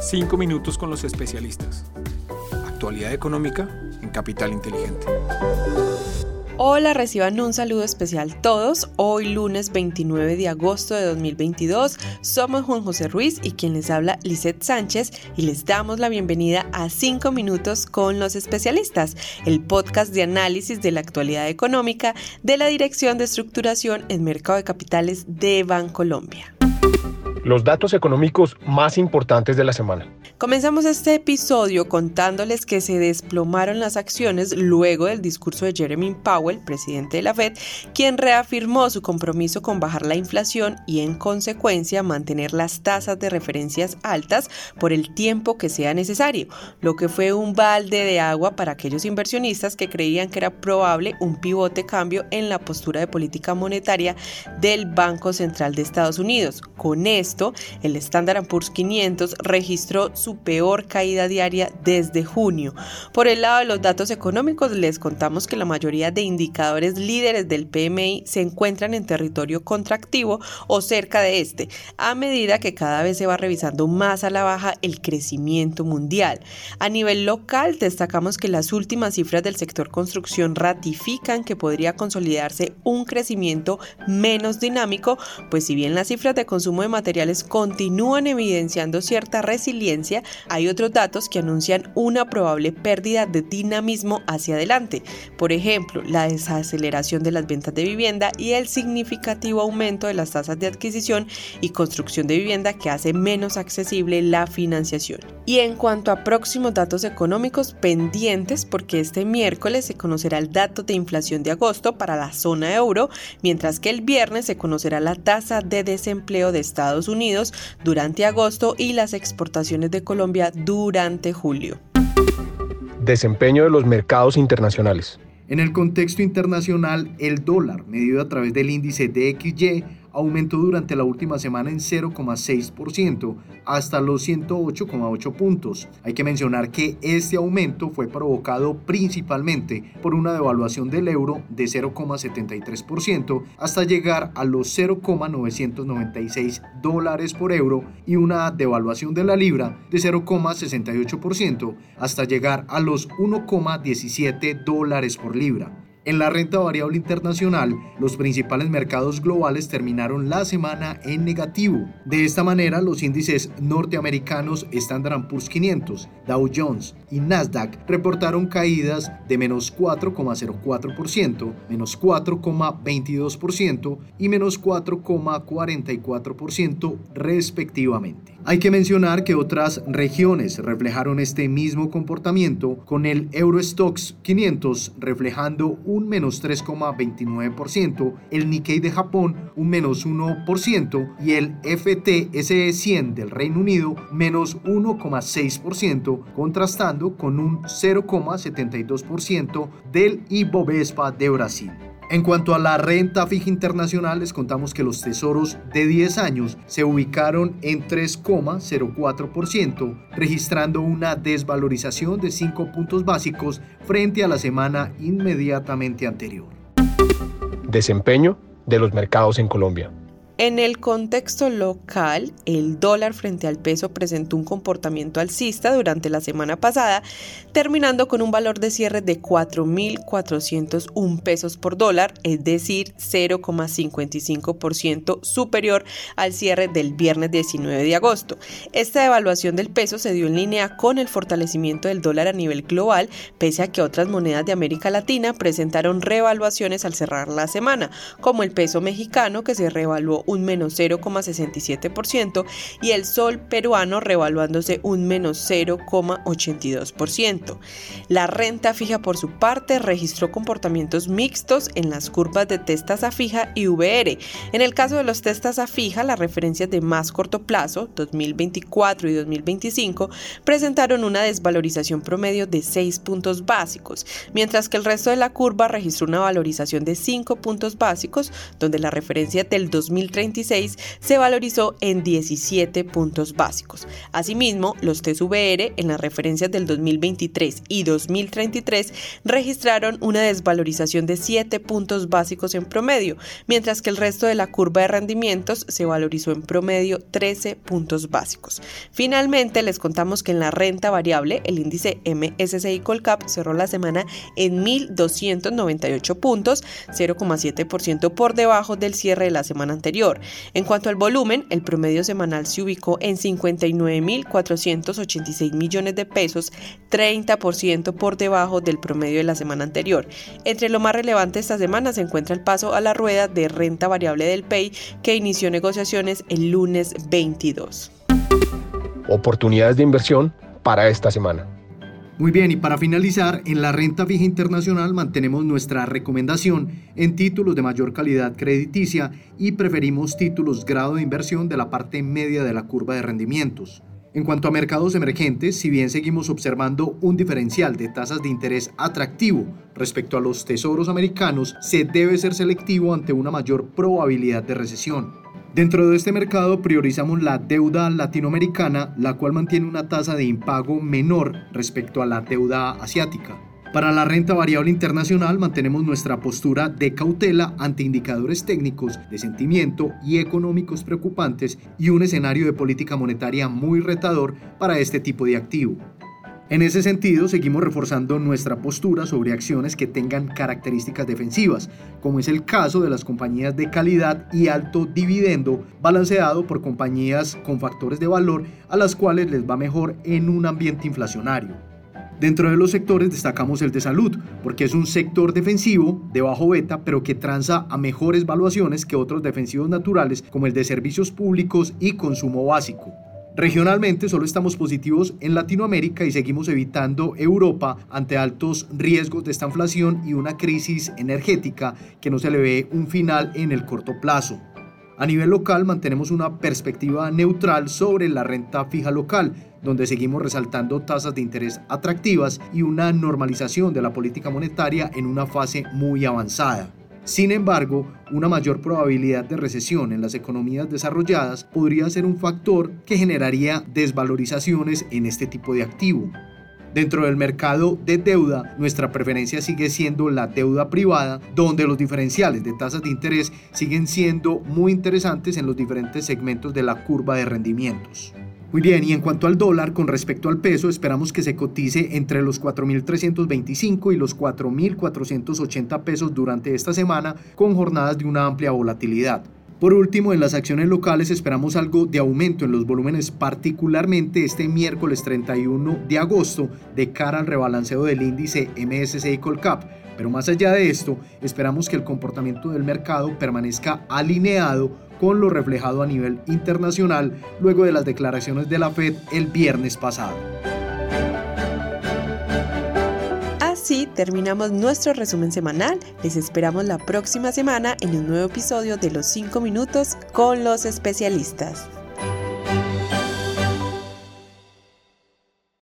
Cinco minutos con los especialistas. Actualidad económica en Capital Inteligente. Hola, reciban un saludo especial todos. Hoy lunes 29 de agosto de 2022 somos Juan José Ruiz y quien les habla Lisette Sánchez y les damos la bienvenida a 5 minutos con los especialistas, el podcast de análisis de la actualidad económica de la Dirección de Estructuración en Mercado de Capitales de Bancolombia los datos económicos más importantes de la semana. Comenzamos este episodio contándoles que se desplomaron las acciones luego del discurso de Jeremy Powell, presidente de la Fed, quien reafirmó su compromiso con bajar la inflación y en consecuencia mantener las tasas de referencias altas por el tiempo que sea necesario, lo que fue un balde de agua para aquellos inversionistas que creían que era probable un pivote cambio en la postura de política monetaria del Banco Central de Estados Unidos. Con esto, el Standard Poor's 500 registró su peor caída diaria desde junio. Por el lado de los datos económicos, les contamos que la mayoría de indicadores líderes del PMI se encuentran en territorio contractivo o cerca de este, a medida que cada vez se va revisando más a la baja el crecimiento mundial. A nivel local, destacamos que las últimas cifras del sector construcción ratifican que podría consolidarse un crecimiento menos dinámico, pues si bien las cifras de consumo de materiales continúan evidenciando cierta resiliencia, hay otros datos que anuncian una probable pérdida de dinamismo hacia adelante. Por ejemplo, la desaceleración de las ventas de vivienda y el significativo aumento de las tasas de adquisición y construcción de vivienda que hace menos accesible la financiación. Y en cuanto a próximos datos económicos pendientes, porque este miércoles se conocerá el dato de inflación de agosto para la zona euro, mientras que el viernes se conocerá la tasa de desempleo de Estados Unidos Unidos durante agosto y las exportaciones de Colombia durante julio. Desempeño de los mercados internacionales. En el contexto internacional, el dólar, medido a través del índice DXY, aumentó durante la última semana en 0,6% hasta los 108,8 puntos. Hay que mencionar que este aumento fue provocado principalmente por una devaluación del euro de 0,73% hasta llegar a los 0,996 dólares por euro y una devaluación de la libra de 0,68% hasta llegar a los 1,17 dólares por libra. En la renta variable internacional, los principales mercados globales terminaron la semana en negativo. De esta manera, los índices norteamericanos Standard Poor's 500, Dow Jones y Nasdaq reportaron caídas de menos 4,04%, menos 4,22% y menos 4,44% respectivamente. Hay que mencionar que otras regiones reflejaron este mismo comportamiento con el Eurostox 500 reflejando un menos 3,29%, el Nikkei de Japón un menos 1% y el FTSE 100 del Reino Unido menos 1,6%, contrastando con un 0,72% del Ibovespa de Brasil. En cuanto a la renta fija internacional, les contamos que los tesoros de 10 años se ubicaron en 3,04%, registrando una desvalorización de 5 puntos básicos frente a la semana inmediatamente anterior. Desempeño de los mercados en Colombia. En el contexto local, el dólar frente al peso presentó un comportamiento alcista durante la semana pasada, terminando con un valor de cierre de 4.401 pesos por dólar, es decir, 0,55% superior al cierre del viernes 19 de agosto. Esta devaluación del peso se dio en línea con el fortalecimiento del dólar a nivel global, pese a que otras monedas de América Latina presentaron revaluaciones al cerrar la semana, como el peso mexicano que se revaluó un menos 0,67% y el sol peruano revaluándose un menos 0,82%. La renta fija por su parte registró comportamientos mixtos en las curvas de testas a fija y VR. En el caso de los testas a fija, las referencias de más corto plazo, 2024 y 2025, presentaron una desvalorización promedio de 6 puntos básicos, mientras que el resto de la curva registró una valorización de 5 puntos básicos, donde la referencia del 2030 2036 se valorizó en 17 puntos básicos. Asimismo, los TSVR en las referencias del 2023 y 2033 registraron una desvalorización de 7 puntos básicos en promedio, mientras que el resto de la curva de rendimientos se valorizó en promedio 13 puntos básicos. Finalmente, les contamos que en la renta variable, el índice MSCI Colcap cerró la semana en 1.298 puntos, 0,7% por debajo del cierre de la semana anterior. En cuanto al volumen, el promedio semanal se ubicó en 59.486 millones de pesos, 30% por debajo del promedio de la semana anterior. Entre lo más relevante esta semana se encuentra el paso a la rueda de renta variable del PEI que inició negociaciones el lunes 22. Oportunidades de inversión para esta semana. Muy bien, y para finalizar, en la renta fija internacional mantenemos nuestra recomendación en títulos de mayor calidad crediticia y preferimos títulos grado de inversión de la parte media de la curva de rendimientos. En cuanto a mercados emergentes, si bien seguimos observando un diferencial de tasas de interés atractivo respecto a los tesoros americanos, se debe ser selectivo ante una mayor probabilidad de recesión. Dentro de este mercado priorizamos la deuda latinoamericana, la cual mantiene una tasa de impago menor respecto a la deuda asiática. Para la renta variable internacional mantenemos nuestra postura de cautela ante indicadores técnicos de sentimiento y económicos preocupantes y un escenario de política monetaria muy retador para este tipo de activo. En ese sentido, seguimos reforzando nuestra postura sobre acciones que tengan características defensivas, como es el caso de las compañías de calidad y alto dividendo, balanceado por compañías con factores de valor a las cuales les va mejor en un ambiente inflacionario. Dentro de los sectores destacamos el de salud, porque es un sector defensivo de bajo beta, pero que transa a mejores valuaciones que otros defensivos naturales como el de servicios públicos y consumo básico. Regionalmente solo estamos positivos en Latinoamérica y seguimos evitando Europa ante altos riesgos de esta inflación y una crisis energética que no se le ve un final en el corto plazo. A nivel local mantenemos una perspectiva neutral sobre la renta fija local, donde seguimos resaltando tasas de interés atractivas y una normalización de la política monetaria en una fase muy avanzada. Sin embargo, una mayor probabilidad de recesión en las economías desarrolladas podría ser un factor que generaría desvalorizaciones en este tipo de activo. Dentro del mercado de deuda, nuestra preferencia sigue siendo la deuda privada, donde los diferenciales de tasas de interés siguen siendo muy interesantes en los diferentes segmentos de la curva de rendimientos. Muy bien, y en cuanto al dólar, con respecto al peso, esperamos que se cotice entre los 4.325 y los 4.480 pesos durante esta semana, con jornadas de una amplia volatilidad. Por último, en las acciones locales esperamos algo de aumento en los volúmenes, particularmente este miércoles 31 de agosto, de cara al rebalanceo del índice MSCI Colcap. Pero más allá de esto, esperamos que el comportamiento del mercado permanezca alineado con lo reflejado a nivel internacional luego de las declaraciones de la Fed el viernes pasado. Terminamos nuestro resumen semanal. Les esperamos la próxima semana en un nuevo episodio de Los 5 minutos con los especialistas.